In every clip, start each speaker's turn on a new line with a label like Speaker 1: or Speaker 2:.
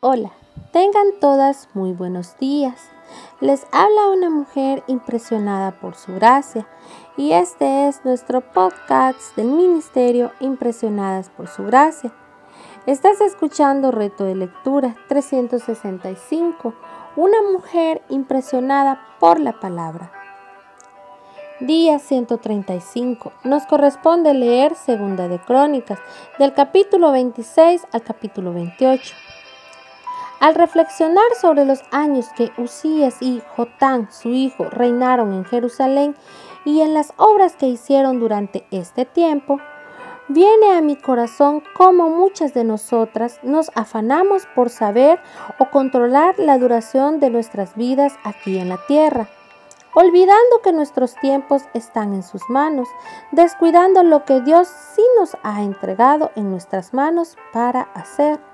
Speaker 1: Hola, tengan todas muy buenos días. Les habla una mujer impresionada por su gracia y este es nuestro podcast del Ministerio Impresionadas por su gracia. Estás escuchando Reto de Lectura 365, una mujer impresionada por la palabra. Día 135. Nos corresponde leer Segunda de Crónicas, del capítulo 26 al capítulo 28. Al reflexionar sobre los años que Usías y Jotán, su hijo, reinaron en Jerusalén y en las obras que hicieron durante este tiempo, viene a mi corazón cómo muchas de nosotras nos afanamos por saber o controlar la duración de nuestras vidas aquí en la tierra, olvidando que nuestros tiempos están en sus manos, descuidando lo que Dios sí nos ha entregado en nuestras manos para hacer.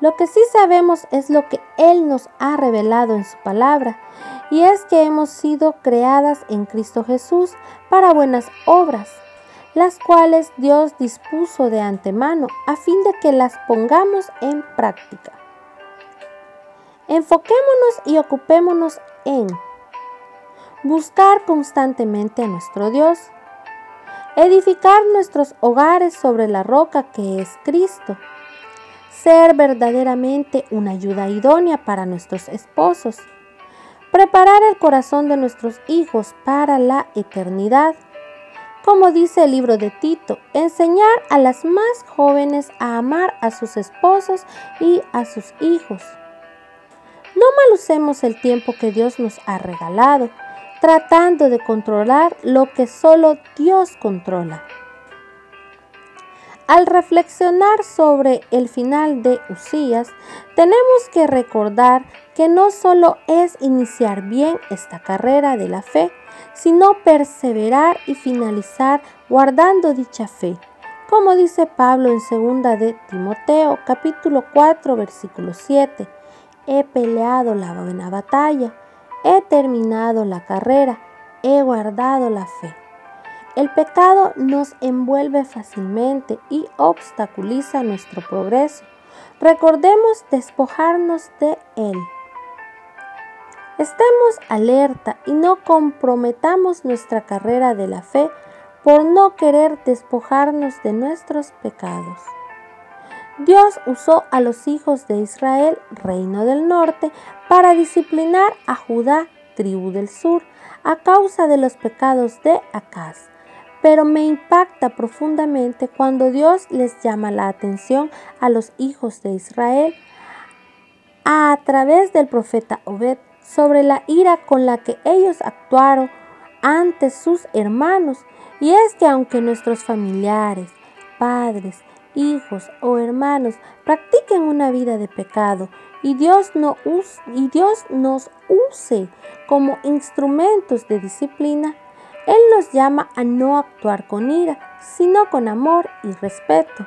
Speaker 1: Lo que sí sabemos es lo que Él nos ha revelado en su palabra, y es que hemos sido creadas en Cristo Jesús para buenas obras, las cuales Dios dispuso de antemano a fin de que las pongamos en práctica. Enfoquémonos y ocupémonos en buscar constantemente a nuestro Dios, edificar nuestros hogares sobre la roca que es Cristo, ser verdaderamente una ayuda idónea para nuestros esposos, preparar el corazón de nuestros hijos para la eternidad. Como dice el libro de Tito, enseñar a las más jóvenes a amar a sus esposos y a sus hijos. No malucemos el tiempo que Dios nos ha regalado, tratando de controlar lo que solo Dios controla. Al reflexionar sobre el final de Usías, tenemos que recordar que no solo es iniciar bien esta carrera de la fe, sino perseverar y finalizar guardando dicha fe. Como dice Pablo en 2 de Timoteo, capítulo 4, versículo 7, he peleado la buena batalla, he terminado la carrera, he guardado la fe. El pecado nos envuelve fácilmente y obstaculiza nuestro progreso. Recordemos despojarnos de él. Estemos alerta y no comprometamos nuestra carrera de la fe por no querer despojarnos de nuestros pecados. Dios usó a los hijos de Israel, reino del norte, para disciplinar a Judá, tribu del sur, a causa de los pecados de Acaz pero me impacta profundamente cuando Dios les llama la atención a los hijos de Israel a través del profeta Obed sobre la ira con la que ellos actuaron ante sus hermanos. Y es que aunque nuestros familiares, padres, hijos o hermanos practiquen una vida de pecado y Dios, no y Dios nos use como instrumentos de disciplina, él nos llama a no actuar con ira, sino con amor y respeto.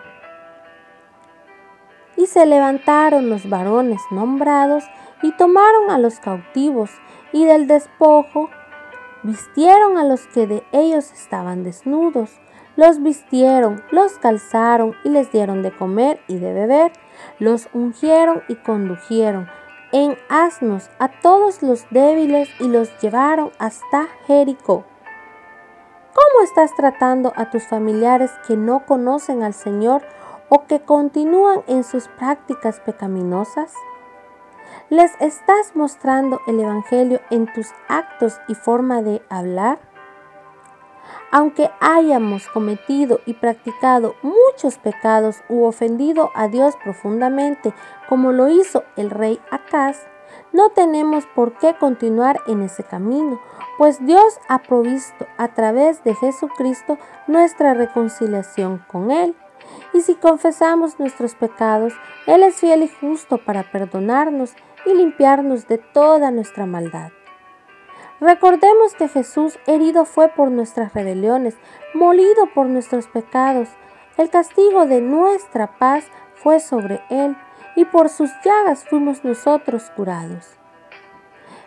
Speaker 1: Y se levantaron los varones nombrados y tomaron a los cautivos y del despojo vistieron a los que de ellos estaban desnudos, los vistieron, los calzaron y les dieron de comer y de beber, los ungieron y condujeron en asnos a todos los débiles y los llevaron hasta Jericó. ¿Cómo estás tratando a tus familiares que no conocen al Señor o que continúan en sus prácticas pecaminosas? ¿Les estás mostrando el Evangelio en tus actos y forma de hablar? Aunque hayamos cometido y practicado muchos pecados u ofendido a Dios profundamente, como lo hizo el rey Acaz, no tenemos por qué continuar en ese camino, pues Dios ha provisto a través de Jesucristo nuestra reconciliación con Él. Y si confesamos nuestros pecados, Él es fiel y justo para perdonarnos y limpiarnos de toda nuestra maldad. Recordemos que Jesús herido fue por nuestras rebeliones, molido por nuestros pecados. El castigo de nuestra paz fue sobre Él y por sus llagas fuimos nosotros curados.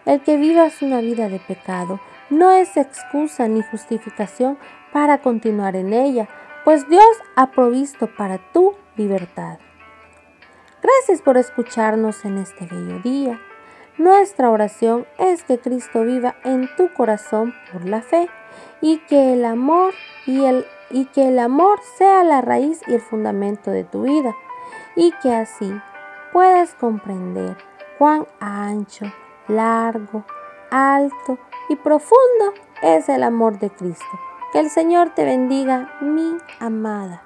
Speaker 1: El que vivas una vida de pecado no es excusa ni justificación para continuar en ella, pues Dios ha provisto para tu libertad. Gracias por escucharnos en este bello día. Nuestra oración es que Cristo viva en tu corazón por la fe y que el amor y el y que el amor sea la raíz y el fundamento de tu vida y que así puedas comprender cuán ancho, largo, alto y profundo es el amor de Cristo. Que el Señor te bendiga, mi amada.